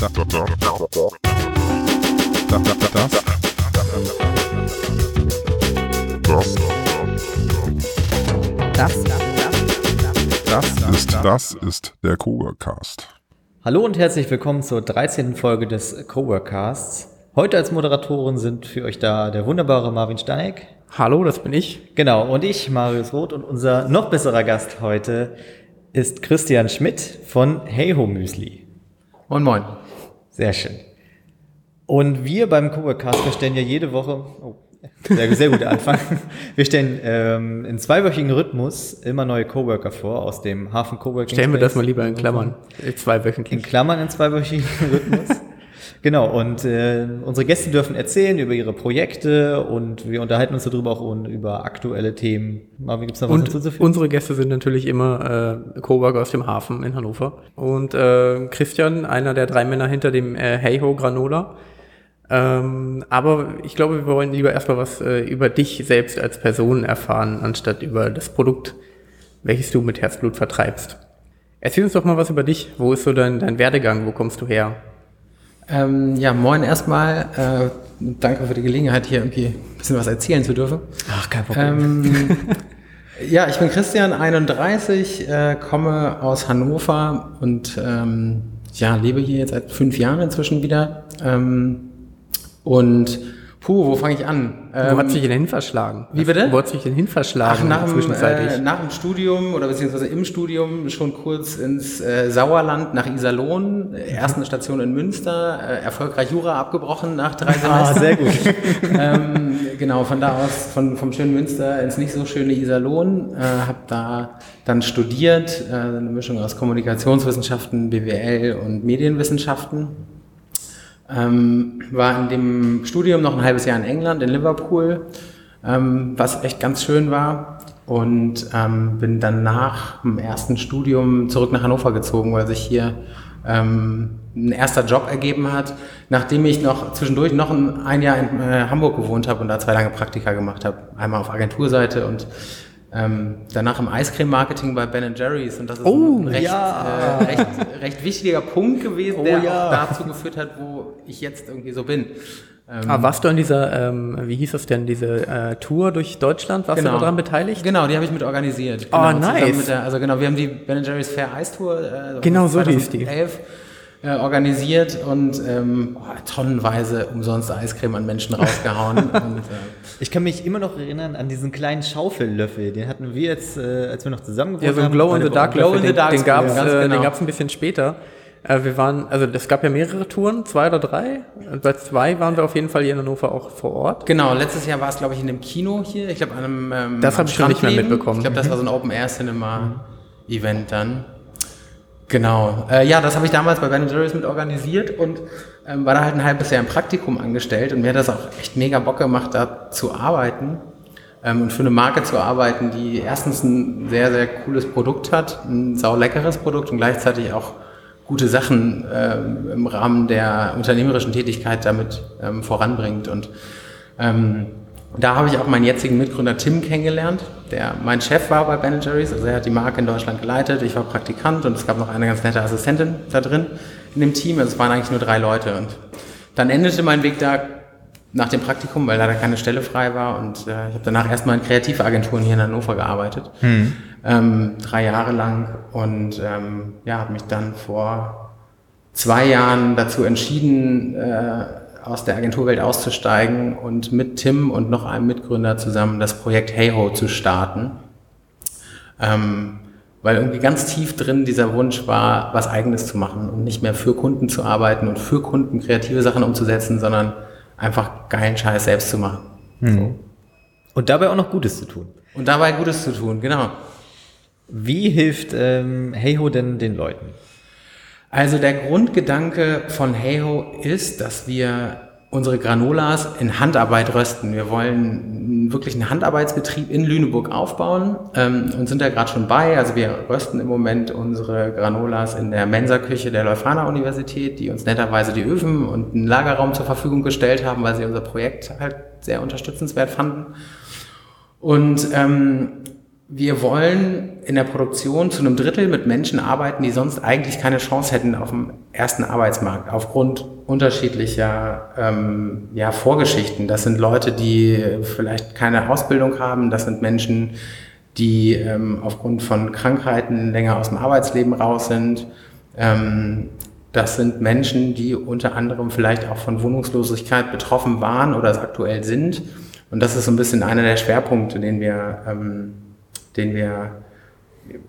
Das, das, das ist das ist der Coworkcast. Hallo und herzlich willkommen zur 13. Folge des Coworkcasts. Heute als Moderatoren sind für euch da der wunderbare Marvin Steineck. Hallo, das bin ich. Genau, und ich, Marius Roth. Und unser noch besserer Gast heute ist Christian Schmidt von Heyho Müsli. Moin, moin. Sehr schön. Und wir beim Coworkcast, wir stellen ja jede Woche, oh, sehr, sehr guter Anfang, wir stellen ähm, in zweiwöchigen Rhythmus immer neue Coworker vor aus dem Hafen Coworking. Stellen wir das mal lieber in Klammern, zweiwöchentlich. In Klammern in zweiwöchigen Rhythmus. Genau, und äh, unsere Gäste dürfen erzählen über ihre Projekte und wir unterhalten uns darüber auch und über aktuelle Themen. Marvin, gibt's noch was und zu Unsere Gäste sind natürlich immer äh, Coworker aus dem Hafen in Hannover. Und äh, Christian, einer der drei Männer hinter dem äh, Heyho Granola. Ähm, aber ich glaube, wir wollen lieber erstmal was äh, über dich selbst als Person erfahren, anstatt über das Produkt, welches du mit Herzblut vertreibst. Erzähl uns doch mal was über dich. Wo ist so dein, dein Werdegang? Wo kommst du her? Ähm, ja, moin erstmal. Äh, danke für die Gelegenheit, hier irgendwie ein bisschen was erzählen zu dürfen. Ach, kein Problem. Ähm, ja, ich bin Christian, 31, äh, komme aus Hannover und ähm, ja, lebe hier jetzt seit fünf Jahren inzwischen wieder. Ähm, und Puh, wo fange ich an? Ähm, wo hat sich denn hin verschlagen? Wie bitte? Wo hat sich denn hin verschlagen? Ach, nach, dem, äh, nach dem Studium oder beziehungsweise im Studium schon kurz ins äh, Sauerland nach Iserlohn, äh, erste Station in Münster, äh, erfolgreich Jura abgebrochen nach drei Semestern. Ah, sehr gut. ähm, genau, von da aus, von, vom schönen Münster ins nicht so schöne Iserlohn, äh, habe da dann studiert, äh, eine Mischung aus Kommunikationswissenschaften, BWL und Medienwissenschaften ähm, war in dem Studium noch ein halbes Jahr in England, in Liverpool, ähm, was echt ganz schön war. Und ähm, bin dann nach dem ersten Studium zurück nach Hannover gezogen, weil sich hier ähm, ein erster Job ergeben hat, nachdem ich noch zwischendurch noch ein, ein Jahr in äh, Hamburg gewohnt habe und da zwei lange Praktika gemacht habe. Einmal auf Agenturseite und ähm, danach im Eiscreme-Marketing bei Ben Jerry's und das ist oh, ein recht, ja. äh, recht, recht, wichtiger Punkt gewesen, oh, der ja. auch dazu geführt hat, wo ich jetzt irgendwie so bin. Ähm, ah, warst du an dieser, ähm, wie hieß das denn, diese äh, Tour durch Deutschland? Warst genau. du daran beteiligt? Genau, die habe ich mit organisiert. Oh, genau, nice. Der, also genau, wir haben die Ben Jerry's Fair Ice Tour. Äh, genau so hieß die äh, organisiert und ähm, boah, tonnenweise umsonst Eiscreme an Menschen rausgehauen. und, äh, ich kann mich immer noch erinnern an diesen kleinen Schaufellöffel, den hatten wir jetzt, äh, als wir noch zusammen haben. Ja, so ein Glow in the Dark Glow in the Dark. Den, den gab es äh, genau. ein bisschen später. Äh, wir waren, also es gab ja mehrere Touren, zwei oder drei. Und bei zwei waren wir auf jeden Fall hier in Hannover auch vor Ort. Genau, letztes Jahr war es, glaube ich, in dem Kino hier. Ich glaube, an einem ähm, Das habe ich schon nicht mehr mitbekommen. Ich glaube, das war so ein Open-Air-Cinema-Event dann. Genau. Äh, ja, das habe ich damals bei Ben Jerry's mit organisiert und ähm, war da halt ein halbes Jahr im Praktikum angestellt und mir hat das auch echt mega Bock gemacht, da zu arbeiten ähm, und für eine Marke zu arbeiten, die erstens ein sehr, sehr cooles Produkt hat, ein sau leckeres Produkt und gleichzeitig auch gute Sachen ähm, im Rahmen der unternehmerischen Tätigkeit damit ähm, voranbringt und ähm, da habe ich auch meinen jetzigen Mitgründer Tim kennengelernt, der mein Chef war bei Ben Jerry's. Also er hat die Marke in Deutschland geleitet, ich war Praktikant und es gab noch eine ganz nette Assistentin da drin in dem Team. Also es waren eigentlich nur drei Leute. Und dann endete mein Weg da nach dem Praktikum, weil leider keine Stelle frei war. Und äh, ich habe danach erstmal in Kreativagenturen hier in Hannover gearbeitet. Hm. Ähm, drei Jahre lang. Und ähm, ja, habe mich dann vor zwei Jahren dazu entschieden, äh, aus der Agenturwelt auszusteigen und mit Tim und noch einem Mitgründer zusammen das Projekt Heyho zu starten. Ähm, weil irgendwie ganz tief drin dieser Wunsch war, was eigenes zu machen und nicht mehr für Kunden zu arbeiten und für Kunden kreative Sachen umzusetzen, sondern einfach geilen Scheiß selbst zu machen. Mhm. So. Und dabei auch noch Gutes zu tun. Und dabei Gutes zu tun, genau. Wie hilft ähm, Heyho denn den Leuten? Also der Grundgedanke von Heyho ist, dass wir unsere Granolas in Handarbeit rösten. Wir wollen wirklich einen Handarbeitsbetrieb in Lüneburg aufbauen ähm, und sind da gerade schon bei. Also wir rösten im Moment unsere Granolas in der Mensa-Küche der Leuphana Universität, die uns netterweise die Öfen und einen Lagerraum zur Verfügung gestellt haben, weil sie unser Projekt halt sehr unterstützenswert fanden. Und ähm, wir wollen in der Produktion zu einem Drittel mit Menschen arbeiten, die sonst eigentlich keine Chance hätten auf dem ersten Arbeitsmarkt, aufgrund unterschiedlicher ähm, ja, Vorgeschichten. Das sind Leute, die vielleicht keine Ausbildung haben, das sind Menschen, die ähm, aufgrund von Krankheiten länger aus dem Arbeitsleben raus sind. Ähm, das sind Menschen, die unter anderem vielleicht auch von Wohnungslosigkeit betroffen waren oder es aktuell sind. Und das ist so ein bisschen einer der Schwerpunkte, den wir ähm, den wir,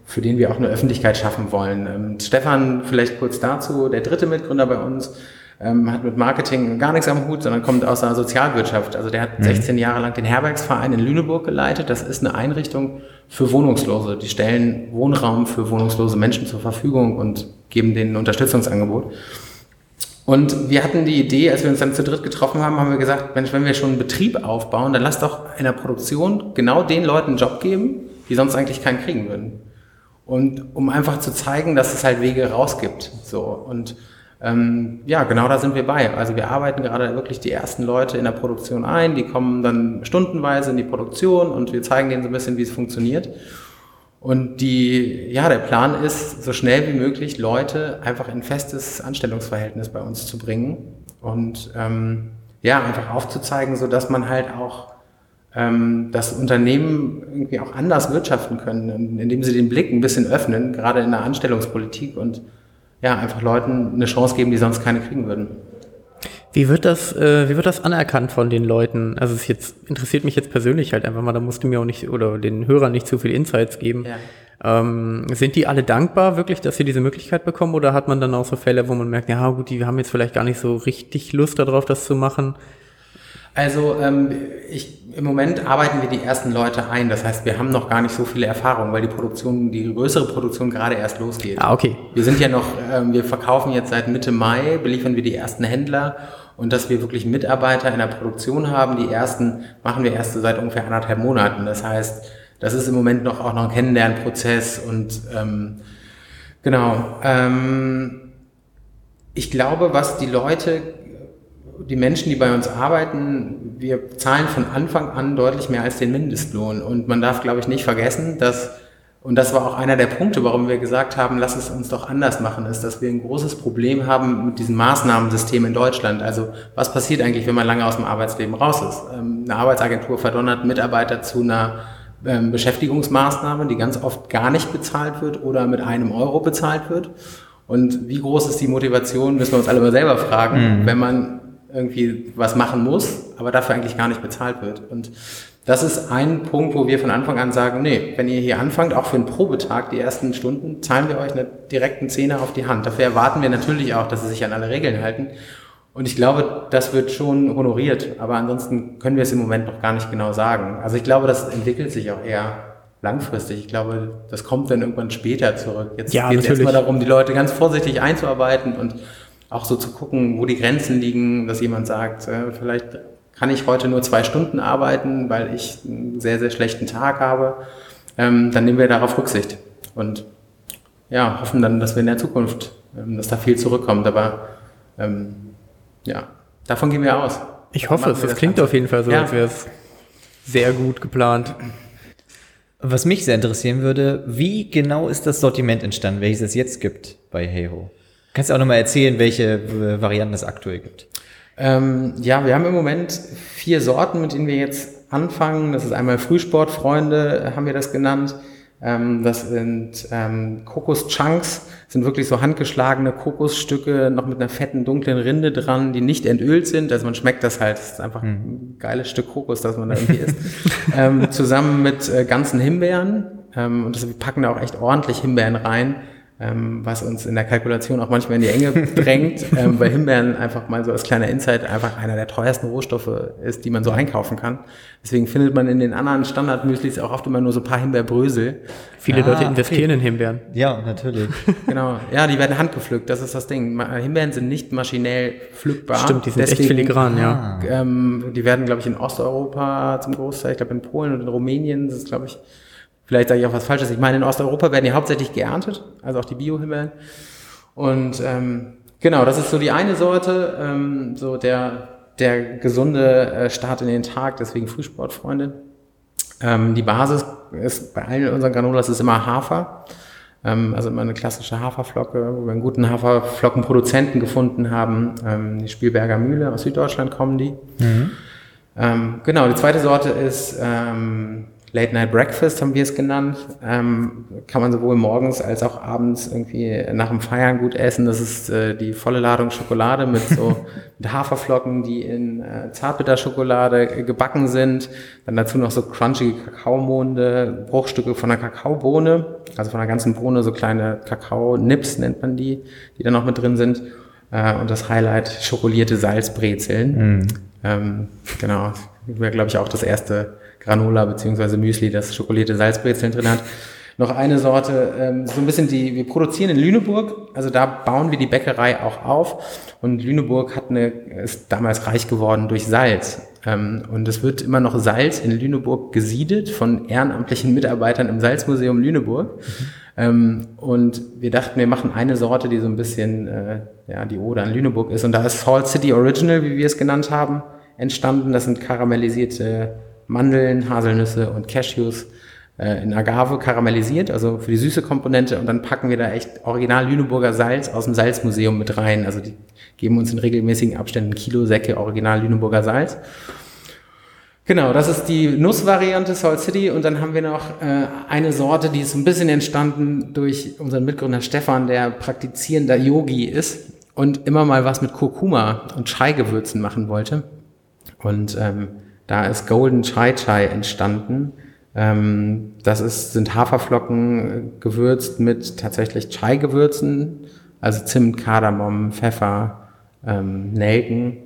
für den wir auch eine Öffentlichkeit schaffen wollen. Ähm, Stefan, vielleicht kurz dazu, der dritte Mitgründer bei uns, ähm, hat mit Marketing gar nichts am Hut, sondern kommt aus der Sozialwirtschaft. Also der hat mhm. 16 Jahre lang den Herbergsverein in Lüneburg geleitet. Das ist eine Einrichtung für Wohnungslose. Die stellen Wohnraum für wohnungslose Menschen zur Verfügung und geben denen ein Unterstützungsangebot. Und wir hatten die Idee, als wir uns dann zu dritt getroffen haben, haben wir gesagt, Mensch, wenn wir schon einen Betrieb aufbauen, dann lass doch in der Produktion genau den Leuten einen Job geben, die sonst eigentlich keinen kriegen würden. Und um einfach zu zeigen, dass es halt Wege raus gibt. So. Und ähm, ja, genau da sind wir bei. Also wir arbeiten gerade wirklich die ersten Leute in der Produktion ein, die kommen dann stundenweise in die Produktion und wir zeigen denen so ein bisschen, wie es funktioniert. Und die, ja, der Plan ist, so schnell wie möglich Leute einfach in festes Anstellungsverhältnis bei uns zu bringen und ähm, ja, einfach aufzuzeigen, so dass man halt auch ähm, dass Unternehmen irgendwie auch anders wirtschaften können, indem sie den Blick ein bisschen öffnen, gerade in der Anstellungspolitik und ja, einfach Leuten eine Chance geben, die sonst keine kriegen würden. Wie wird das, äh, wie wird das anerkannt von den Leuten? Also es jetzt interessiert mich jetzt persönlich halt einfach mal, da musst du mir auch nicht oder den Hörern nicht zu viel Insights geben. Ja. Ähm, sind die alle dankbar wirklich, dass sie diese Möglichkeit bekommen oder hat man dann auch so Fälle, wo man merkt, ja gut, die haben jetzt vielleicht gar nicht so richtig Lust darauf, das zu machen? Also ähm, ich, im Moment arbeiten wir die ersten Leute ein. Das heißt, wir haben noch gar nicht so viele Erfahrungen, weil die Produktion, die größere Produktion gerade erst losgeht. Ah, okay. Wir sind ja noch, ähm, wir verkaufen jetzt seit Mitte Mai, beliefern wir die ersten Händler und dass wir wirklich Mitarbeiter in der Produktion haben, die ersten machen wir erst seit ungefähr anderthalb Monaten. Das heißt, das ist im Moment noch auch noch ein Kennenlernprozess und ähm, genau. Ähm, ich glaube, was die Leute die Menschen, die bei uns arbeiten, wir zahlen von Anfang an deutlich mehr als den Mindestlohn. Und man darf, glaube ich, nicht vergessen, dass, und das war auch einer der Punkte, warum wir gesagt haben, lass es uns doch anders machen, ist, dass wir ein großes Problem haben mit diesem Maßnahmensystem in Deutschland. Also was passiert eigentlich, wenn man lange aus dem Arbeitsleben raus ist? Ähm, eine Arbeitsagentur verdonnert Mitarbeiter zu einer ähm, Beschäftigungsmaßnahme, die ganz oft gar nicht bezahlt wird oder mit einem Euro bezahlt wird. Und wie groß ist die Motivation, müssen wir uns alle mal selber fragen, mhm. wenn man irgendwie was machen muss, aber dafür eigentlich gar nicht bezahlt wird. Und das ist ein Punkt, wo wir von Anfang an sagen, nee, wenn ihr hier anfangt, auch für einen Probetag, die ersten Stunden, zahlen wir euch einen direkten Zehner auf die Hand. Dafür erwarten wir natürlich auch, dass sie sich an alle Regeln halten. Und ich glaube, das wird schon honoriert, aber ansonsten können wir es im Moment noch gar nicht genau sagen. Also ich glaube, das entwickelt sich auch eher langfristig. Ich glaube, das kommt dann irgendwann später zurück. Jetzt ja, geht es erstmal darum, die Leute ganz vorsichtig einzuarbeiten und auch so zu gucken, wo die Grenzen liegen, dass jemand sagt, äh, vielleicht kann ich heute nur zwei Stunden arbeiten, weil ich einen sehr, sehr schlechten Tag habe, ähm, dann nehmen wir darauf Rücksicht und ja, hoffen dann, dass wir in der Zukunft, ähm, dass da viel zurückkommt. Aber ähm, ja, davon gehen wir aus. Ich hoffe es. Das, klingt auf jeden Fall so, ja. als wäre es sehr gut geplant. Was mich sehr interessieren würde, wie genau ist das Sortiment entstanden, welches es jetzt gibt bei Heyho? Kannst du auch nochmal erzählen, welche äh, Varianten es aktuell gibt? Ähm, ja, wir haben im Moment vier Sorten, mit denen wir jetzt anfangen. Das ist einmal Frühsportfreunde, haben wir das genannt. Ähm, das sind ähm, Kokos-Chunks, sind wirklich so handgeschlagene Kokosstücke, noch mit einer fetten, dunklen Rinde dran, die nicht entölt sind. Also man schmeckt das halt. Das ist einfach ein hm. geiles Stück Kokos, das man da irgendwie isst. ähm, zusammen mit äh, ganzen Himbeeren. Ähm, und das, wir packen da auch echt ordentlich Himbeeren rein ähm, was uns in der Kalkulation auch manchmal in die Enge drängt, ähm, weil Himbeeren einfach mal so als kleiner Insight einfach einer der teuersten Rohstoffe ist, die man so einkaufen kann. Deswegen findet man in den anderen Standardmüslis auch oft immer nur so ein paar Himbeerbrösel. Viele ah, Leute investieren okay. in Himbeeren. Ja, natürlich. genau. Ja, die werden handgepflückt, das ist das Ding. Himbeeren sind nicht maschinell pflückbar. Stimmt, die sind Deswegen, echt filigran, ja. Ähm, die werden, glaube ich, in Osteuropa zum Großteil, ich glaube in Polen und in Rumänien, das ist, glaube ich, Vielleicht sage ich auch was Falsches. Ich meine, in Osteuropa werden die hauptsächlich geerntet, also auch die Biohimbeeren. Und ähm, genau, das ist so die eine Sorte, ähm, so der, der gesunde äh, Start in den Tag, deswegen Frühsportfreunde. Ähm, die Basis ist bei allen unseren Granolas ist immer Hafer. Ähm, also immer eine klassische Haferflocke, wo wir einen guten Haferflockenproduzenten gefunden haben. Ähm, die Spielberger Mühle aus Süddeutschland kommen die. Ähm, genau, die zweite Sorte ist ähm, Late Night Breakfast, haben wir es genannt. Ähm, kann man sowohl morgens als auch abends irgendwie nach dem Feiern gut essen. Das ist äh, die volle Ladung Schokolade mit so mit Haferflocken, die in äh, Zartbitterschokolade äh, gebacken sind. Dann dazu noch so crunchy Kakaomonde, Bruchstücke von der Kakaobohne, also von der ganzen Bohne, so kleine Kakao-Nips nennt man die, die da noch mit drin sind. Äh, und das Highlight schokolierte Salzbrezeln. Ähm, genau, wäre glaube ich auch das erste Granola beziehungsweise Müsli, das schokolierte Salzbrezeln drin hat. Noch eine Sorte, ähm, so ein bisschen die, wir produzieren in Lüneburg, also da bauen wir die Bäckerei auch auf und Lüneburg hat eine, ist damals reich geworden durch Salz. Ähm, und es wird immer noch Salz in Lüneburg gesiedet von ehrenamtlichen Mitarbeitern im Salzmuseum Lüneburg. Ähm, und wir dachten, wir machen eine Sorte, die so ein bisschen äh, ja, die Ode an Lüneburg ist. Und da ist Salt City Original, wie wir es genannt haben, entstanden. Das sind karamellisierte Mandeln, Haselnüsse und Cashews äh, in Agave karamellisiert, also für die süße Komponente. Und dann packen wir da echt original Lüneburger Salz aus dem Salzmuseum mit rein. Also die geben uns in regelmäßigen Abständen Kilosäcke original Lüneburger Salz. Genau, das ist die Nussvariante Salt City und dann haben wir noch äh, eine Sorte, die ist ein bisschen entstanden durch unseren Mitgründer Stefan, der praktizierender Yogi ist und immer mal was mit Kurkuma und Chai-Gewürzen machen wollte. Und ähm, da ist Golden Chai Chai entstanden. Ähm, das ist, sind Haferflocken gewürzt mit tatsächlich Chai-Gewürzen, also Zimt, Kardamom, Pfeffer, ähm, Nelken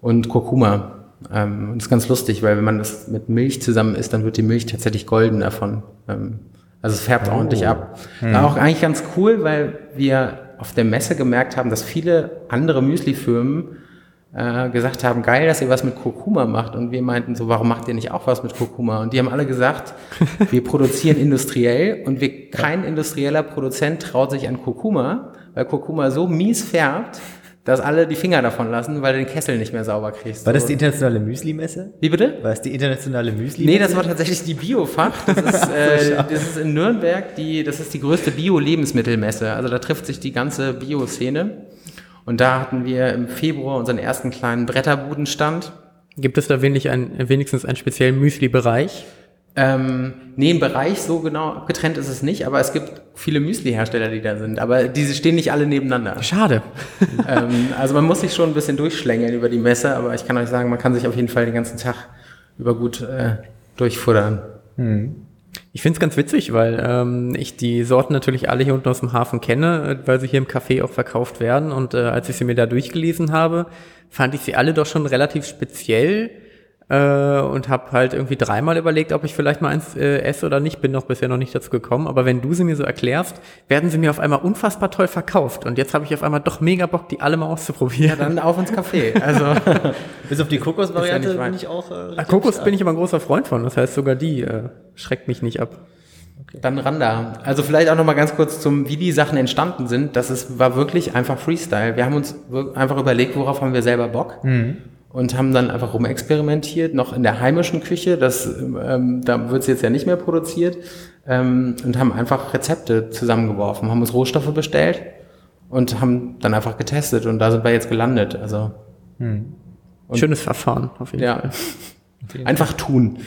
und Kurkuma. Ähm, und das ist ganz lustig, weil wenn man das mit Milch zusammen isst, dann wird die Milch tatsächlich golden davon. Ähm, also es färbt ordentlich ab. War auch eigentlich ganz cool, weil wir auf der Messe gemerkt haben, dass viele andere Müsli-Firmen äh, gesagt haben, geil, dass ihr was mit Kurkuma macht. Und wir meinten so, warum macht ihr nicht auch was mit Kurkuma? Und die haben alle gesagt, wir produzieren industriell und wir, kein industrieller Produzent traut sich an Kurkuma, weil Kurkuma so mies färbt, dass alle die Finger davon lassen, weil du den Kessel nicht mehr sauber kriegst. War das die internationale Müsli-Messe? Wie bitte? War es die internationale Müsli? Nee, das war tatsächlich die Biofach. Das ist, äh, das ist in Nürnberg, die, das ist die größte Bio-Lebensmittelmesse. Also da trifft sich die ganze Bio-Szene. Und da hatten wir im Februar unseren ersten kleinen Bretterbudenstand. Gibt es da wenig ein, wenigstens einen speziellen Müsli-Bereich? Ähm, nee, im Bereich so genau abgetrennt ist es nicht, aber es gibt viele Müsli-Hersteller, die da sind. Aber diese stehen nicht alle nebeneinander. Schade. ähm, also man muss sich schon ein bisschen durchschlängeln über die Messe, aber ich kann euch sagen, man kann sich auf jeden Fall den ganzen Tag über gut äh, durchfuttern. Ich finde es ganz witzig, weil ähm, ich die Sorten natürlich alle hier unten aus dem Hafen kenne, äh, weil sie hier im Café auch verkauft werden. Und äh, als ich sie mir da durchgelesen habe, fand ich sie alle doch schon relativ speziell äh, und habe halt irgendwie dreimal überlegt, ob ich vielleicht mal eins äh, esse oder nicht. Bin noch bisher noch nicht dazu gekommen. Aber wenn du sie mir so erklärst, werden sie mir auf einmal unfassbar toll verkauft. Und jetzt habe ich auf einmal doch mega Bock, die alle mal auszuprobieren. Dann auf ins Café. Also Bis auf die Kokosvariante ja nicht bin ich auch. Äh, Ah, Kokos stark. bin ich immer ein großer Freund von. Das heißt, sogar die äh, schreckt mich nicht ab. Dann Randa. Also vielleicht auch noch mal ganz kurz zum, wie die Sachen entstanden sind. Das ist, war wirklich einfach Freestyle. Wir haben uns einfach überlegt, worauf haben wir selber Bock und haben dann einfach rumexperimentiert, noch in der heimischen Küche. Das, ähm, da wird es jetzt ja nicht mehr produziert ähm, und haben einfach Rezepte zusammengeworfen, haben uns Rohstoffe bestellt und haben dann einfach getestet und da sind wir jetzt gelandet. Also Und- Schönes Verfahren auf jeden ja, Fall. einfach tun.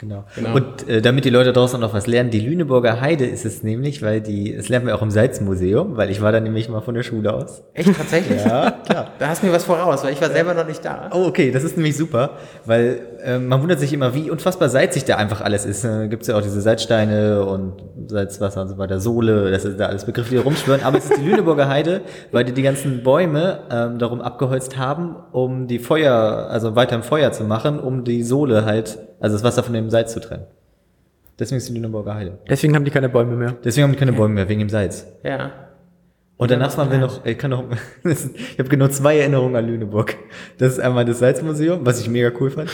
Genau. Genau. Und äh, damit die Leute draußen noch was lernen, die Lüneburger Heide ist es nämlich, weil die, das lernen wir auch im Salzmuseum, weil ich war da nämlich mal von der Schule aus. Echt tatsächlich? Ja, klar. Da hast du mir was voraus, weil ich war selber noch nicht da. Oh, okay, das ist nämlich super, weil ähm, man wundert sich immer, wie unfassbar salzig da einfach alles ist. Da gibt's ja auch diese Salzsteine und Salzwasser und so weiter, Sohle, das ist da alles Begriffe, die rumschwören. Aber es ist die Lüneburger Heide, weil die die ganzen Bäume ähm, darum abgeholzt haben, um die Feuer, also weiter im Feuer zu machen, um die Sohle halt, also das Wasser von dem Salz zu trennen. Deswegen ist die Lüneburger Heide. Deswegen haben die keine Bäume mehr. Deswegen haben die keine Bäume mehr, wegen dem Salz. Ja. Und danach waren wir noch, ich kann noch, ich habe genau zwei Erinnerungen an Lüneburg. Das ist einmal das Salzmuseum, was ich mega cool fand.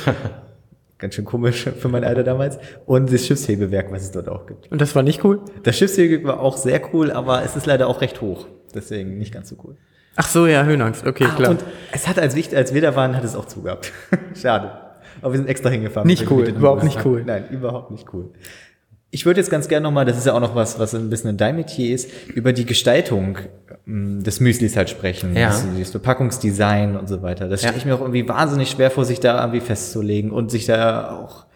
Ganz schön komisch für mein Alter damals. Und das Schiffshebewerk, was es dort auch gibt. Und das war nicht cool? Das Schiffshebewerk war auch sehr cool, aber es ist leider auch recht hoch. Deswegen nicht ganz so cool. Ach so, ja, Höhenangst. Okay, Ah, klar. und es hat, als, ich, als wir da waren, hat es auch zugehabt. Schade. Aber wir sind extra hingefahren. Nicht cool, überhaupt nicht cool. Nein, überhaupt nicht cool. Ich würde jetzt ganz gerne nochmal, das ist ja auch noch was, was ein bisschen in deinem Metier ist, über die Gestaltung ähm, des Müslis halt sprechen. Ja. Das, das Verpackungsdesign und so weiter. Das Ja. stelle ich mir auch irgendwie wahnsinnig schwer vor, sich da irgendwie festzulegen und sich da auch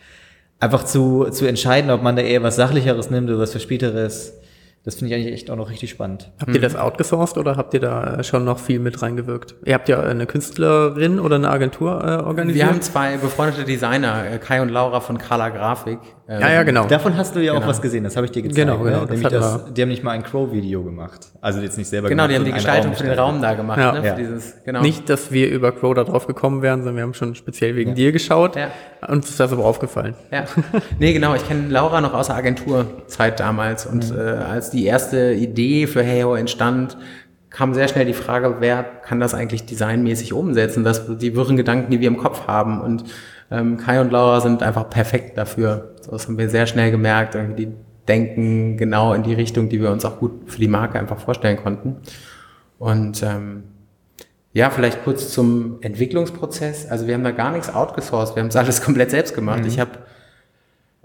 einfach zu, zu entscheiden, ob man da eher was Sachlicheres nimmt oder was Verspielteres. Das finde ich eigentlich echt auch noch richtig spannend. Habt ihr das outgesourced oder habt ihr da äh, schon noch viel mit reingewirkt? Ihr habt ja eine Künstlerin oder eine Agentur äh, organisiert. Wir haben zwei befreundete Designer, äh, Kai und Laura von Carla Grafik. Ähm, ja, ja, genau. Davon hast du ja auch Genau. was gesehen, das habe ich dir gezeigt. Genau, genau, Ne? das das, die haben nicht mal ein Crow-Video gemacht. Also jetzt nicht selber Genau, die haben gemacht, die sondern einen Gestaltung für den. Raum da gemacht. Ja. Ne? Für Ja. Dieses, genau. Nicht, dass wir über Crow da drauf gekommen wären, sondern wir haben schon speziell wegen dir geschaut. Ja. Uns ist das aber aufgefallen. Ja. Nee, genau. Ich kenne Laura noch aus der Agenturzeit damals. Und äh, als die erste Idee für Heyo entstand, kam sehr schnell die Frage, wer kann das eigentlich designmäßig umsetzen? Das die wirren Gedanken, die wir im Kopf haben. Und ähm, Kai und Laura sind einfach perfekt dafür. Das haben wir sehr schnell gemerkt. Irgendwie die denken genau in die Richtung, die wir uns auch gut für die Marke einfach vorstellen konnten. Und ähm, ja, vielleicht kurz zum Entwicklungsprozess. Also wir haben da gar nichts outgesourced, wir haben es alles komplett selbst gemacht. Ich habe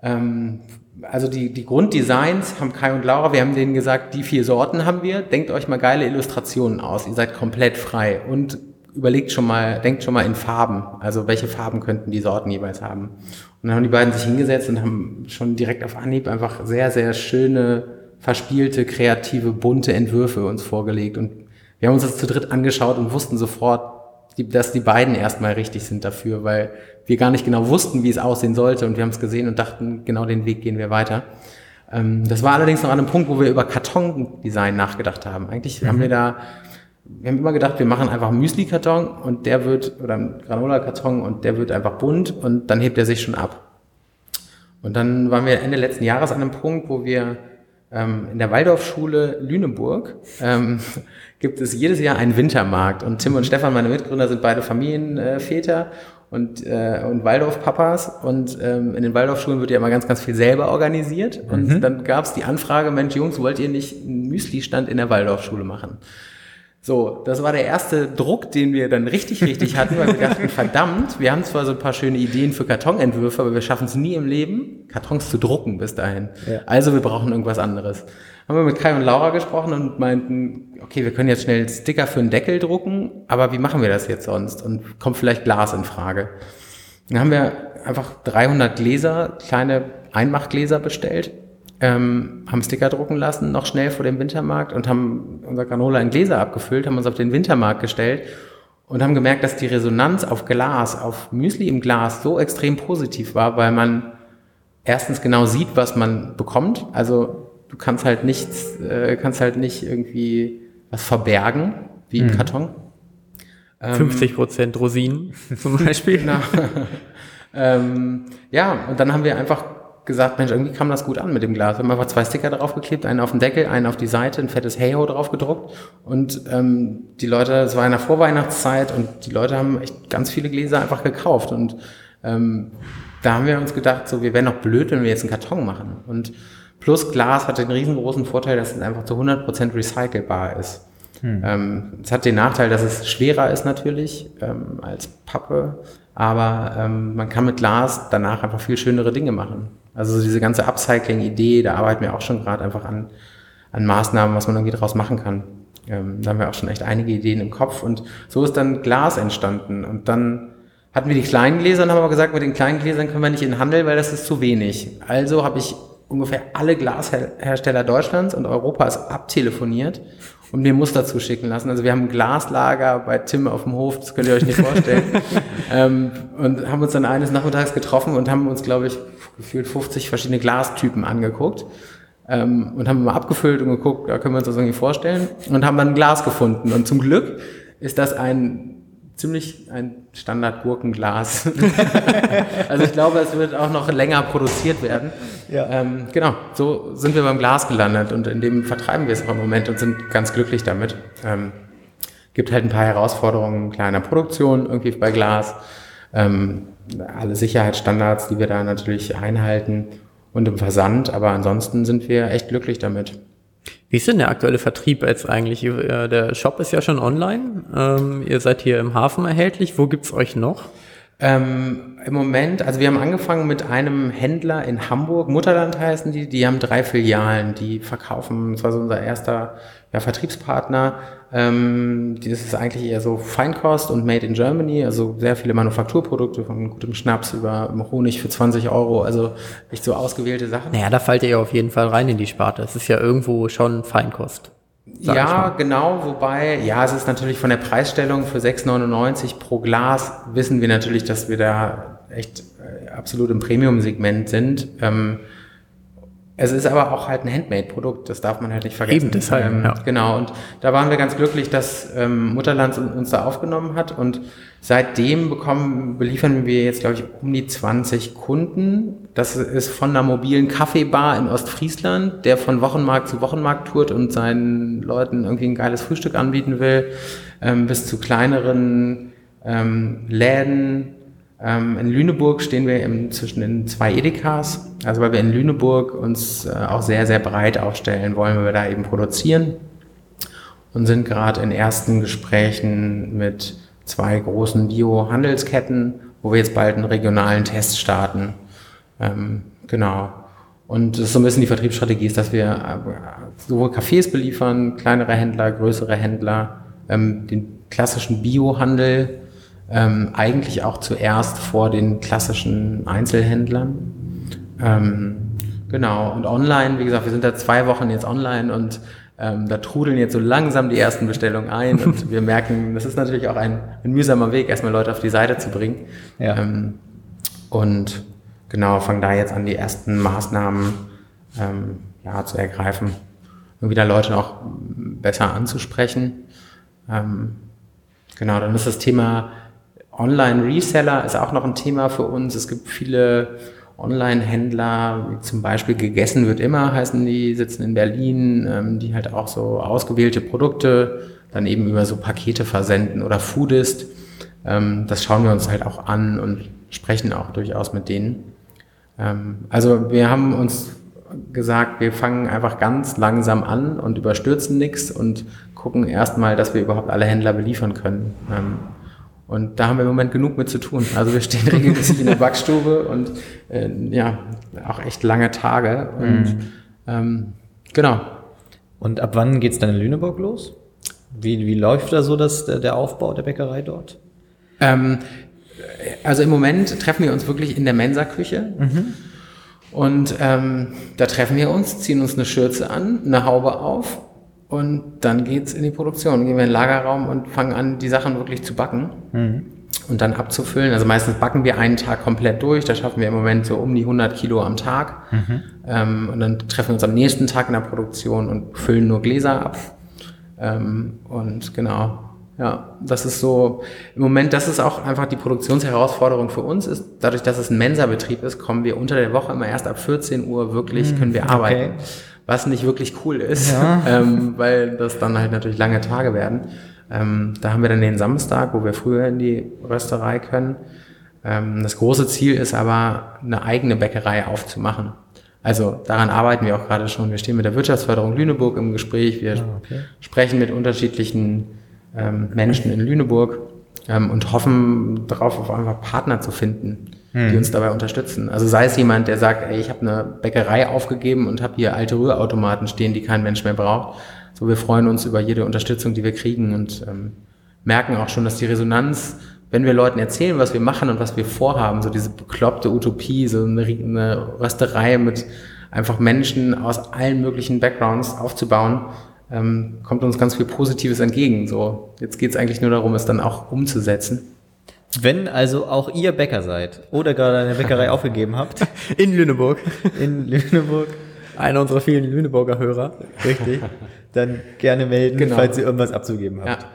ähm, also die, die Grunddesigns haben Kai und Laura, wir haben denen gesagt, die vier Sorten haben wir, denkt euch mal geile Illustrationen aus, ihr seid komplett frei. Und überlegt schon mal, denkt schon mal in Farben, also welche Farben könnten die Sorten jeweils haben. Und dann haben die beiden sich hingesetzt und haben schon direkt auf Anhieb einfach sehr, sehr schöne, verspielte, kreative, bunte Entwürfe uns vorgelegt. Und wir haben uns das zu dritt angeschaut und wussten sofort, dass die beiden erstmal richtig sind dafür, weil wir gar nicht genau wussten, wie es aussehen sollte und wir haben es gesehen und dachten, genau den Weg gehen wir weiter. Ähm, das war allerdings noch an einem Punkt, wo wir über Kartondesign nachgedacht haben. Eigentlich haben wir da, wir haben immer gedacht, wir machen einfach einen Müsli-Karton und der wird, oder einen Granola-Karton und der wird einfach bunt und dann hebt er sich schon ab. Und dann waren wir Ende letzten Jahres an einem Punkt, wo wir in der Waldorfschule Lüneburg ähm, gibt es jedes Jahr einen Wintermarkt. Und Tim und Stefan, meine Mitgründer, sind beide Familienväter und, äh, und Waldorf-Papas. Und ähm, in den Waldorfschulen wird ja immer ganz, ganz viel selber organisiert. Und dann gab es die Anfrage, Mensch, Jungs, wollt ihr nicht einen Müsli-Stand in der Waldorfschule machen? So, das war der erste Druck, den wir dann richtig, richtig hatten, weil wir dachten, verdammt, wir haben zwar so ein paar schöne Ideen für Kartonentwürfe, aber wir schaffen es nie im Leben, Kartons zu drucken bis dahin. Ja. Also wir brauchen irgendwas anderes. Haben wir mit Kai und Laura gesprochen und meinten, okay, wir können jetzt schnell Sticker für einen Deckel drucken, aber wie machen wir das jetzt sonst? Und kommt vielleicht Glas in Frage. Dann haben wir einfach 300 Gläser, kleine Einmachgläser bestellt, ähm, haben Sticker drucken lassen, noch schnell vor dem Wintermarkt und haben unser Granola in Gläser abgefüllt, haben uns auf den Wintermarkt gestellt und haben gemerkt, dass die Resonanz auf Glas, auf Müsli im Glas so extrem positiv war, weil man erstens genau sieht, was man bekommt. Also du kannst halt nichts, äh, kannst halt nicht irgendwie was verbergen, wie im Karton. 50 Prozent Rosinen zum Beispiel. Genau. ähm, ja, und dann haben wir einfach gesagt, Mensch, irgendwie kam das gut an mit dem Glas. Wir haben einfach zwei Sticker draufgeklebt, einen auf den Deckel, einen auf die Seite, ein fettes Hey-Ho drauf gedruckt. Und ähm, die Leute, es war in der Vorweihnachtszeit und die Leute haben echt ganz viele Gläser einfach gekauft. Und ähm, da haben wir uns gedacht, so, wir wären noch blöd, wenn wir jetzt einen Karton machen. Und plus Glas hat den riesengroßen Vorteil, dass es einfach zu 100% recycelbar ist. Ähm, es hat den Nachteil, dass es schwerer ist natürlich ähm, als Pappe, aber ähm, man kann mit Glas danach einfach viel schönere Dinge machen. Also diese ganze Upcycling-Idee, da arbeiten wir auch schon gerade einfach an, an Maßnahmen, was man irgendwie daraus machen kann. Ähm, da haben wir auch schon echt einige Ideen im Kopf und so ist dann Glas entstanden und dann hatten wir die kleinen Gläser und haben aber gesagt, mit den kleinen Gläsern können wir nicht in den Handel, weil das ist zu wenig. Also habe ich ungefähr alle Glashersteller Deutschlands und Europas abtelefoniert und mir Muster zuschicken lassen. Also wir haben ein Glaslager bei Tim auf dem Hof, das könnt ihr euch nicht vorstellen. ähm, und haben uns dann eines Nachmittags getroffen und haben uns, glaube ich, gefühlt 50 verschiedene Glastypen angeguckt. Ähm, und haben mal abgefüllt und geguckt, da können wir uns das irgendwie vorstellen. Und haben dann ein Glas gefunden. Und zum Glück ist das ein ziemlich ein Standard-Gurkenglas. also ich glaube, es wird auch noch länger produziert werden. Ja. Ähm, genau, so sind wir beim Glas gelandet und in dem vertreiben wir es auch im Moment und sind ganz glücklich damit. Ähm, gibt halt ein paar Herausforderungen kleiner Produktion irgendwie bei Glas. Ähm, alle Sicherheitsstandards, die wir da natürlich einhalten und im Versand, aber ansonsten sind wir echt glücklich damit. Wie ist denn der aktuelle Vertrieb jetzt eigentlich? Ihr- Der Shop ist ja schon online. Ähm, ihr seid hier im Hafen erhältlich. Wo gibt's euch noch? Ähm, Im Moment, also wir haben angefangen mit einem Händler in Hamburg, Mutterland heißen die, die haben drei Filialen, die verkaufen, das war so unser erster ja, Vertriebspartner. Ähm, das ist eigentlich eher so Feinkost und Made in Germany, also sehr viele Manufakturprodukte von gutem Schnaps über Honig für 20 Euro, also echt so ausgewählte Sachen. Naja, da fallt ihr ja auf jeden Fall rein in die Sparte. Es ist ja irgendwo schon Feinkost. Ja, genau, wobei, ja, es ist natürlich von der Preisstellung für 6,99 pro Glas, wissen wir natürlich, dass wir da echt äh, absolut im Premium-Segment sind. Ähm, es ist aber auch halt ein Handmade-Produkt, das darf man halt nicht vergessen. Eben deshalb, ähm, ja. Genau, und da waren wir ganz glücklich, dass ähm, Mutterland uns da aufgenommen hat und seitdem bekommen, beliefern wir jetzt, glaube ich, um die 20 Kunden. Das ist von einer mobilen Kaffeebar in Ostfriesland, der von Wochenmarkt zu Wochenmarkt tourt und seinen Leuten irgendwie ein geiles Frühstück anbieten will, ähm, bis zu kleineren ähm, Läden, in Lüneburg stehen wir im, zwischen den zwei Edekas, also weil wir in Lüneburg uns äh, auch sehr, sehr breit aufstellen wollen, weil wir da eben produzieren und sind gerade in ersten Gesprächen mit zwei großen Bio-Handelsketten, wo wir jetzt bald einen regionalen Test starten. Ähm, genau. Und das ist so ein bisschen die Vertriebsstrategie, ist, dass wir äh, sowohl Cafés beliefern, kleinere Händler, größere Händler, ähm, den klassischen Bio-Handel, ähm, eigentlich auch zuerst vor den klassischen Einzelhändlern. Ähm, genau, und online, wie gesagt, wir sind da zwei Wochen jetzt online und ähm, da trudeln jetzt so langsam die ersten Bestellungen ein und wir merken, das ist natürlich auch ein, ein mühsamer Weg, erstmal Leute auf die Seite zu bringen. Ja. Ähm, und genau, fangen da jetzt an, die ersten Maßnahmen ähm, ja, zu ergreifen, um wieder Leute noch besser anzusprechen. Ähm, genau, dann ist das Thema Online-Reseller ist auch noch ein Thema für uns. Es gibt viele Online-Händler, wie zum Beispiel Gegessen wird immer, heißen die, sitzen in Berlin, ähm, die halt auch so ausgewählte Produkte dann eben über so Pakete versenden oder Foodist. Ähm, das schauen wir uns halt auch an und sprechen auch durchaus mit denen. Ähm, also wir haben uns gesagt, wir fangen einfach ganz langsam an und überstürzen nichts und gucken erstmal, dass wir überhaupt alle Händler beliefern können. Und da haben wir im Moment genug mit zu tun. Also wir stehen regelmäßig in der Backstube und äh, ja, auch echt lange Tage. Und Mhm. ähm, genau. Und ab wann geht's dann in Lüneburg los? Wie, wie läuft da so das, der Aufbau der Bäckerei dort? Ähm, also im Moment treffen wir uns wirklich in der Mensa-Küche. Und ähm, da treffen wir uns, ziehen uns eine Schürze an, eine Haube auf und dann geht's in die Produktion. Gehen wir in den Lagerraum und fangen an, die Sachen wirklich zu backen und dann abzufüllen. Also meistens backen wir einen Tag komplett durch. Da schaffen wir im Moment so um die 100 Kilo am Tag. Ähm, und dann treffen wir uns am nächsten Tag in der Produktion und füllen nur Gläser ab. Ähm, und genau, ja, das ist so, im Moment, das ist auch einfach die Produktionsherausforderung für uns, ist, dadurch, dass es ein Mensa-Betrieb ist, kommen wir unter der Woche immer erst ab 14 Uhr wirklich, können wir arbeiten. Was nicht wirklich cool ist, ähm, weil das dann halt natürlich lange Tage werden. Ähm, da haben wir dann den Samstag, wo wir früher in die Rösterei können. Ähm, das große Ziel ist aber, eine eigene Bäckerei aufzumachen. Also daran arbeiten wir auch gerade schon. Wir stehen mit der Wirtschaftsförderung Lüneburg im Gespräch. Wir sprechen mit unterschiedlichen ähm, Menschen in Lüneburg ähm, und hoffen darauf, auf einfach Partner zu finden, die uns dabei unterstützen. Also sei es jemand, der sagt, ey, ich habe eine Bäckerei aufgegeben und habe hier alte Rührautomaten stehen, die kein Mensch mehr braucht. So, wir freuen uns über jede Unterstützung, die wir kriegen und ähm, merken auch schon, dass die Resonanz, wenn wir Leuten erzählen, was wir machen und was wir vorhaben, so diese bekloppte Utopie, so eine, eine Rösterei mit einfach Menschen aus allen möglichen Backgrounds aufzubauen, ähm, kommt uns ganz viel Positives entgegen. So, jetzt geht es eigentlich nur darum, es dann auch umzusetzen. Wenn also auch ihr Bäcker seid oder gerade eine Bäckerei aufgegeben habt In Lüneburg. in Lüneburg, Einer unserer vielen Lüneburger Hörer. richtig, dann gerne melden, Genau. falls ihr irgendwas abzugeben habt. Ja.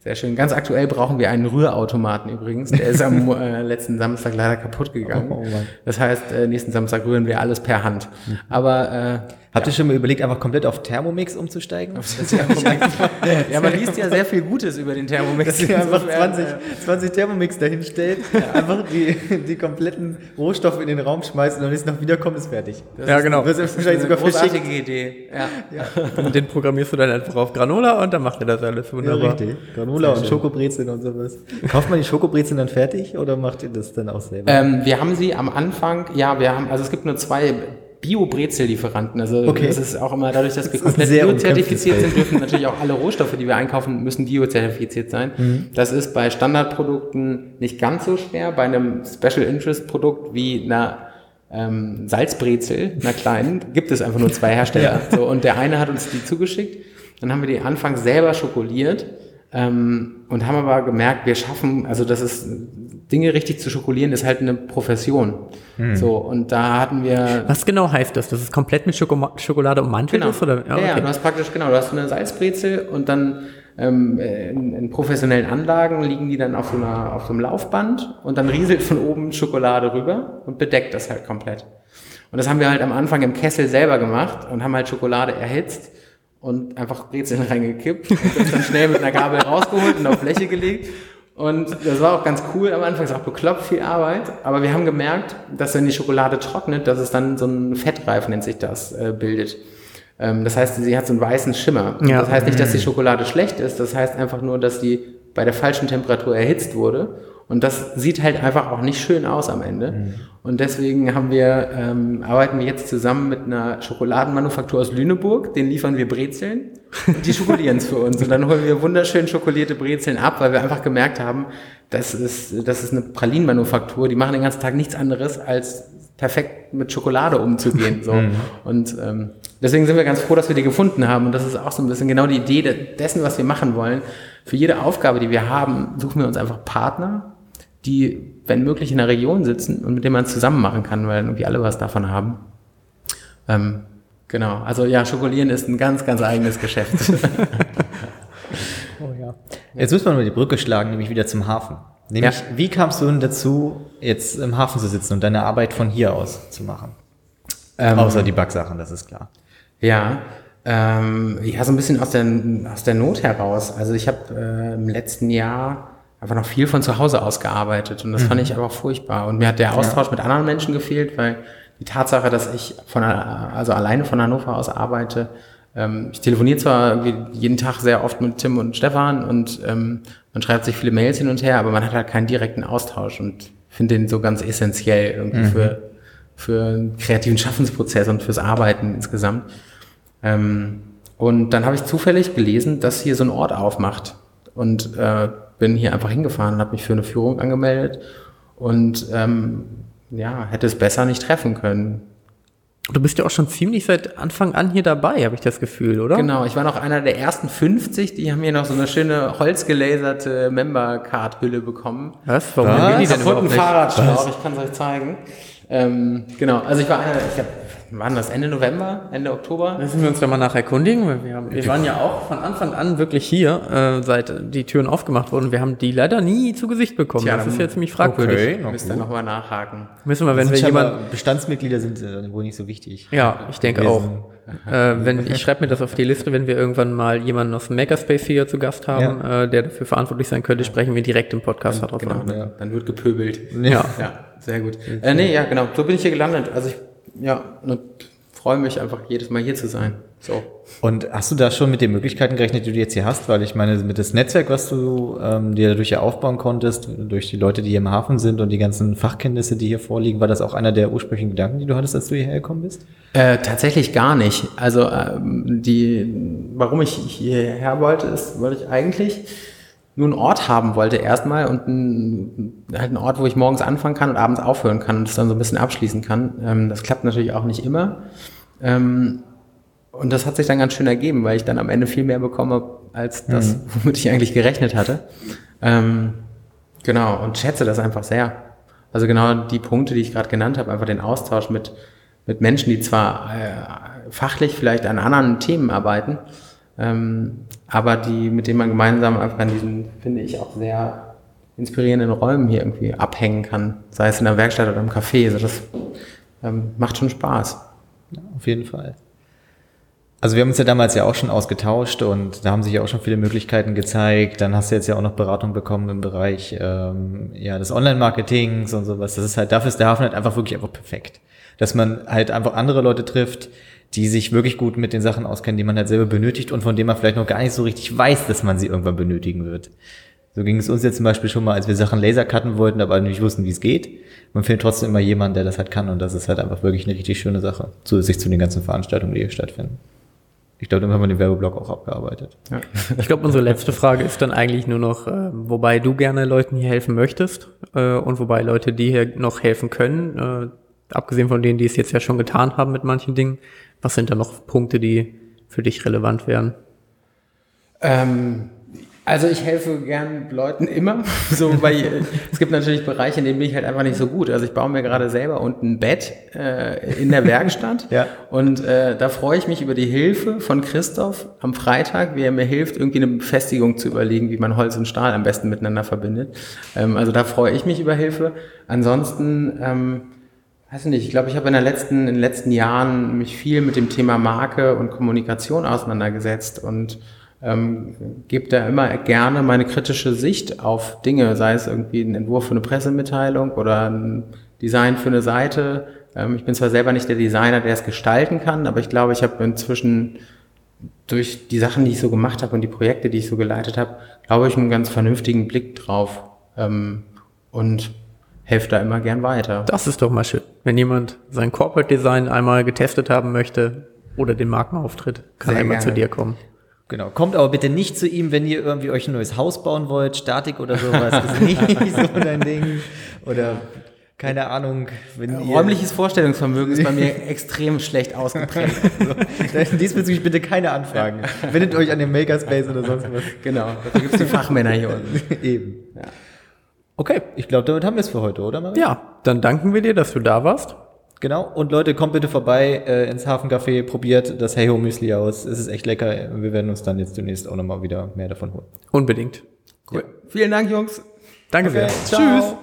Sehr schön. Ganz aktuell brauchen wir einen Rührautomaten übrigens. Der ist am äh, letzten Samstag leider kaputt gegangen. Oh, oh das heißt, äh, nächsten Samstag rühren wir alles per Hand. Aber äh, Habt ihr schon mal überlegt, einfach komplett auf Thermomix umzusteigen? ja, man liest ja sehr viel Gutes über den Thermomix. Dass ihr einfach 20, 20 Thermomix dahin stellt, einfach die, die kompletten Rohstoffe in den Raum schmeißt und wenn es noch wiederkommt, ist fertig. Das Ja, ist- genau. Das ist wahrscheinlich eine sogar verschickt. großartige Idee. Ja. Und den programmierst du dann einfach auf Granola und dann macht er das alles Ja, wunderbar. richtig. Granola und Schokobrezeln und sowas. Kauft man die Schokobrezeln dann fertig oder macht ihr das dann auch selber? Ähm, wir haben sie am Anfang, ja, wir haben, also es gibt nur zwei Bio-Brezel-Lieferanten. Also Okay. es ist auch immer dadurch, dass wir Das komplett biozertifiziert sind, dürfen natürlich auch alle Rohstoffe, die wir einkaufen, müssen biozertifiziert sein. Mhm. Das ist bei Standardprodukten nicht ganz so schwer. Bei einem Special Interest Produkt wie einer ähm, Salzbrezel, einer kleinen, gibt es einfach nur zwei Hersteller. So, und der eine hat uns die zugeschickt. Dann haben wir die anfangs selber schokoliert ähm, und haben aber gemerkt, wir schaffen, also das ist Dinge richtig zu schokolieren, ist halt eine Profession. So und da hatten wir Was genau heißt das? Dass es komplett mit Schoko Schokolade ummantelt Genau. ist? Oder? Ja, ja, du hast praktisch, genau, du hast eine Salzbrezel und dann ähm, äh, in, in professionellen Anlagen liegen die dann auf so, einer, auf so einem Laufband und dann rieselt von oben Schokolade rüber und bedeckt das halt komplett. Und das haben wir halt am Anfang im Kessel selber gemacht und haben halt Schokolade erhitzt und einfach Brezeln reingekippt und das dann schnell mit einer Gabel rausgeholt und auf Fläche gelegt. Und das war auch ganz cool am Anfang, ist auch bekloppt, viel Arbeit. Aber wir haben gemerkt, dass wenn die Schokolade trocknet, dass es dann so ein Fettreif, nennt sich das, äh, bildet. Ähm, das heißt, sie hat so einen weißen Schimmer. Ja. Das heißt nicht, dass die Schokolade schlecht ist, das heißt einfach nur, dass die bei der falschen Temperatur erhitzt wurde. Und das sieht halt einfach auch nicht schön aus am Ende. Und deswegen haben wir, ähm, arbeiten wir jetzt zusammen mit einer Schokoladenmanufaktur aus Lüneburg. Den liefern wir Brezeln und die schokolieren es für uns. Und dann holen wir wunderschön schokolierte Brezeln ab, weil wir einfach gemerkt haben, das ist, das ist eine Pralinenmanufaktur. Die machen den ganzen Tag nichts anderes, als perfekt mit Schokolade umzugehen. So. Und ähm, deswegen sind wir ganz froh, dass wir die gefunden haben. Und das ist auch so ein bisschen genau die Idee de- dessen, was wir machen wollen. Für jede Aufgabe, die wir haben, suchen wir uns einfach Partner, die, wenn möglich, in der Region sitzen und mit denen man es zusammen machen kann, weil irgendwie alle was davon haben. Ähm, genau, also ja, Schokolieren ist ein ganz, ganz eigenes Geschäft. Oh ja. Jetzt müssen wir mal die Brücke schlagen, nämlich wieder zum Hafen. Nämlich, Ja. wie kamst du denn dazu, jetzt im Hafen zu sitzen und deine Arbeit von hier aus zu machen? Ähm, Außer die Backsachen, das ist klar. Ja, ähm, ja, so ein bisschen aus der, aus der Not heraus. Also ich habe äh, im letzten Jahr einfach noch viel von zu Hause aus gearbeitet. Und das fand ich aber auch furchtbar. Und mir hat der Austausch mit anderen Menschen gefehlt, weil die Tatsache, dass ich von also alleine von Hannover aus arbeite, ähm, ich telefoniere zwar jeden Tag sehr oft mit Tim und Stefan und ähm, man schreibt sich viele Mails hin und her, aber man hat halt keinen direkten Austausch und finde den so ganz essentiell irgendwie für, für einen kreativen Schaffensprozess und fürs Arbeiten insgesamt. Ähm, und dann habe ich zufällig gelesen, dass hier so ein Ort aufmacht. Und äh, bin hier einfach hingefahren und habe mich für eine Führung angemeldet und ähm, ja, hätte es besser nicht treffen können. Du bist ja auch schon ziemlich seit Anfang an hier dabei, habe ich das Gefühl, oder? Genau, ich war noch einer der ersten 50, die haben hier noch so eine schöne holzgelaserte Member-Card-Hülle bekommen. Was? Warum Was? die denn überhaupt nicht? Fahrradschlauch, ich kann es euch zeigen. Ähm, genau, also ich war einer, ich hab, wann das Ende November, Ende Oktober? Müssen wir uns da mal nachher erkundigen, weil wir, haben, wir waren ja auch von Anfang an wirklich hier, äh, seit die Türen aufgemacht wurden. Wir haben die leider nie zu Gesicht bekommen. Tja, das ist dann- ja ziemlich fragwürdig. na Müsst ihr nochmal nachhaken. Müssen wir, wenn wir Sind jemand, scheinbar- Bestandsmitglieder sind äh, wohl nicht so wichtig. ja, ich denke auch. Äh, wenn, ich schreibe mir das auf die Liste, wenn wir irgendwann mal jemanden aus dem Makerspace hier zu Gast haben, äh, der dafür verantwortlich sein könnte, sprechen wir direkt im Podcast darauf Genau, an. dann, dann wird gepöbelt. Ja. Ja, sehr gut. Äh, nee, ja, genau. So bin ich hier gelandet. Also ich, ja, und freue mich einfach jedes Mal hier zu sein. So. Und hast du da schon mit den Möglichkeiten gerechnet, die du jetzt hier hast? Weil ich meine, mit das Netzwerk, was du ähm, dir dadurch ja aufbauen konntest, durch die Leute, die hier im Hafen sind und die ganzen Fachkenntnisse, die hier vorliegen, war das auch einer der ursprünglichen Gedanken, die du hattest, als du hierher gekommen bist? Äh, tatsächlich gar nicht. Also ähm, die, warum ich hierher wollte, ist, weil ich eigentlich nur einen Ort haben wollte erstmal und ein, halt einen Ort, wo ich morgens anfangen kann und abends aufhören kann und das dann so ein bisschen abschließen kann. Ähm, das klappt natürlich auch nicht immer. Ähm, und das hat sich dann ganz schön ergeben, weil ich dann am Ende viel mehr bekomme, als das, womit ich eigentlich gerechnet hatte. Ähm, genau, und schätze das einfach sehr. Also genau die Punkte, die ich gerade genannt habe, einfach den Austausch mit, mit Menschen, die zwar äh, fachlich vielleicht an anderen Themen arbeiten, ähm, aber die, mit denen man gemeinsam einfach an diesen, finde ich, auch sehr inspirierenden Räumen hier irgendwie abhängen kann, sei es in der Werkstatt oder im Café. Also das ähm, macht schon Spaß. Auf jeden Fall. Also wir haben uns ja damals ja auch schon ausgetauscht und da haben sich ja auch schon viele Möglichkeiten gezeigt. Dann hast du jetzt ja auch noch Beratung bekommen im Bereich ähm, ja, des Online-Marketings und sowas. Das ist halt, dafür ist der Hafen halt einfach wirklich einfach perfekt. Dass man halt einfach andere Leute trifft, die sich wirklich gut mit den Sachen auskennen, die man halt selber benötigt und von denen man vielleicht noch gar nicht so richtig weiß, dass man sie irgendwann benötigen wird. So ging es uns jetzt zum Beispiel schon mal, als wir Sachen laser cutten wollten, aber nicht wussten, wie es geht. Man findet trotzdem immer jemanden, der das halt kann und das ist halt einfach wirklich eine richtig schöne Sache, zusätzlich zu den ganzen Veranstaltungen, die hier stattfinden. Ich glaube, dann haben wir den Werbeblock auch abgearbeitet. Ja. Ich glaube, unsere letzte Frage ist dann eigentlich nur noch, äh, wobei du gerne Leuten hier helfen möchtest äh, und wobei Leute, die hier noch helfen können, äh, abgesehen von denen, die es jetzt ja schon getan haben mit manchen Dingen, was sind da noch Punkte, die für dich relevant wären? Ähm, also ich helfe gern Leuten immer, so weil es gibt natürlich Bereiche, in denen bin ich halt einfach nicht so gut. Also ich baue mir gerade selber unten ein Bett äh, in der Werkstatt ja. und äh, da freue ich mich über die Hilfe von Christoph am Freitag, wie er mir hilft, irgendwie eine Befestigung zu überlegen, wie man Holz und Stahl am besten miteinander verbindet. Ähm, also da freue ich mich über Hilfe. Ansonsten ähm, weiß nicht, ich glaube, ich habe in, in den letzten Jahren mich viel mit dem Thema Marke und Kommunikation auseinandergesetzt und ähm, gebe da immer gerne meine kritische Sicht auf Dinge, sei es irgendwie ein Entwurf für eine Pressemitteilung oder ein Design für eine Seite. Ähm, ich bin zwar selber nicht der Designer, der es gestalten kann, aber ich glaube, ich habe inzwischen durch die Sachen, die ich so gemacht habe und die Projekte, die ich so geleitet habe, glaube ich, einen ganz vernünftigen Blick drauf ähm, und helfe da immer gern weiter. Das ist doch mal schön. Wenn jemand sein Corporate Design einmal getestet haben möchte oder den Markenauftritt, kann Sehr er immer gerne. zu dir kommen. Genau. Kommt aber bitte nicht zu ihm, wenn ihr irgendwie euch ein neues Haus bauen wollt, Statik oder sowas. Das ist nicht so dein Ding. Oder keine Ahnung. Wenn ihr Räumliches Vorstellungsvermögen ist bei mir extrem schlecht ausgeprägt. so. Diesbezüglich bitte keine Anfragen. Wendet euch an den Makerspace oder sonst was. Genau, da gibt es die Fachmänner hier unten. Eben. Ja. Okay, ich glaube, damit haben wir es für heute, oder Marie? Ja, dann danken wir dir, dass du da warst. Genau. Und Leute, kommt bitte vorbei äh, ins Hafencafé, probiert das Hey Ho Müsli aus. Es ist echt lecker. Wir werden uns dann jetzt demnächst auch nochmal wieder mehr davon holen. Unbedingt. Cool. Ja. Vielen Dank, Jungs. Danke okay. sehr. Ciao. Tschüss.